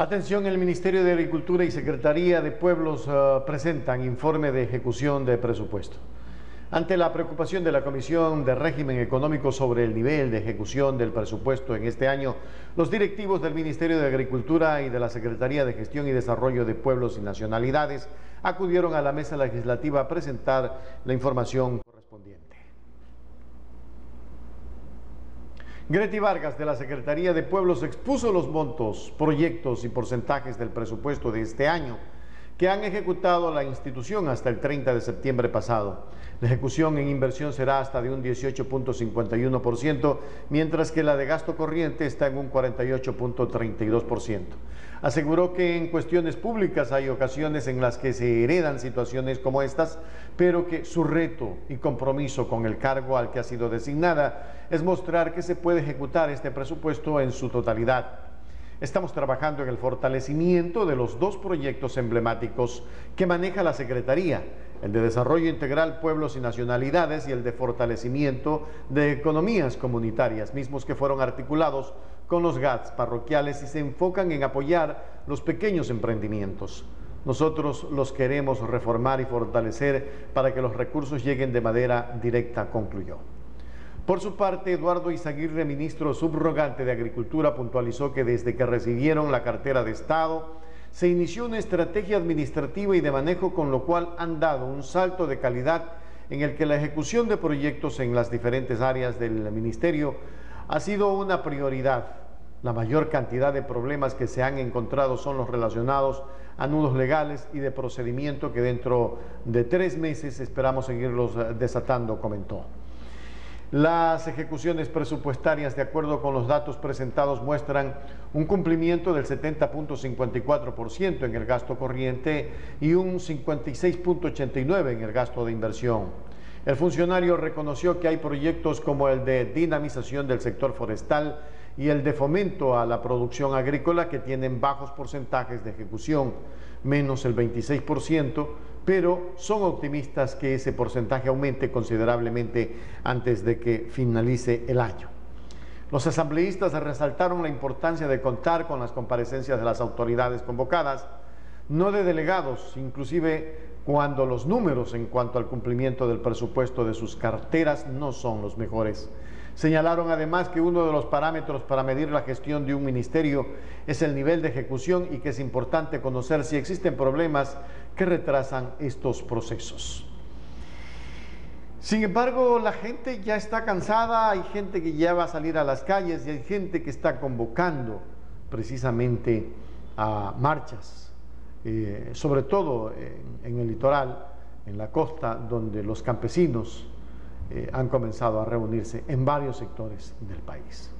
Atención, el Ministerio de Agricultura y Secretaría de Pueblos uh, presentan informe de ejecución de presupuesto. Ante la preocupación de la Comisión de Régimen Económico sobre el nivel de ejecución del presupuesto en este año, los directivos del Ministerio de Agricultura y de la Secretaría de Gestión y Desarrollo de Pueblos y Nacionalidades acudieron a la mesa legislativa a presentar la información. Greti Vargas de la Secretaría de Pueblos expuso los montos, proyectos y porcentajes del presupuesto de este año que han ejecutado la institución hasta el 30 de septiembre pasado. La ejecución en inversión será hasta de un 18.51%, mientras que la de gasto corriente está en un 48.32%. Aseguró que en cuestiones públicas hay ocasiones en las que se heredan situaciones como estas, pero que su reto y compromiso con el cargo al que ha sido designada es mostrar que se puede ejecutar este presupuesto en su totalidad Estamos trabajando en el fortalecimiento de los dos proyectos emblemáticos que maneja la Secretaría, el de Desarrollo Integral Pueblos y Nacionalidades y el de Fortalecimiento de Economías Comunitarias, mismos que fueron articulados con los GATS parroquiales y se enfocan en apoyar los pequeños emprendimientos. Nosotros los queremos reformar y fortalecer para que los recursos lleguen de manera directa, concluyó. Por su parte, Eduardo Izaguirre, ministro subrogante de Agricultura, puntualizó que desde que recibieron la cartera de Estado, se inició una estrategia administrativa y de manejo con lo cual han dado un salto de calidad en el que la ejecución de proyectos en las diferentes áreas del ministerio ha sido una prioridad. La mayor cantidad de problemas que se han encontrado son los relacionados a nudos legales y de procedimiento que dentro de tres meses esperamos seguirlos desatando, comentó. Las ejecuciones presupuestarias, de acuerdo con los datos presentados, muestran un cumplimiento del 70.54% en el gasto corriente y un 56.89% en el gasto de inversión. El funcionario reconoció que hay proyectos como el de dinamización del sector forestal y el de fomento a la producción agrícola que tienen bajos porcentajes de ejecución, menos el 26%, pero son optimistas que ese porcentaje aumente considerablemente antes de que finalice el año. Los asambleístas resaltaron la importancia de contar con las comparecencias de las autoridades convocadas, no de delegados, inclusive cuando los números en cuanto al cumplimiento del presupuesto de sus carteras no son los mejores. Señalaron además que uno de los parámetros para medir la gestión de un ministerio es el nivel de ejecución y que es importante conocer si existen problemas que retrasan estos procesos. Sin embargo, la gente ya está cansada, hay gente que ya va a salir a las calles y hay gente que está convocando precisamente a marchas, eh, sobre todo en el litoral, en la costa, donde los campesinos eh, han comenzado a reunirse en varios sectores del país.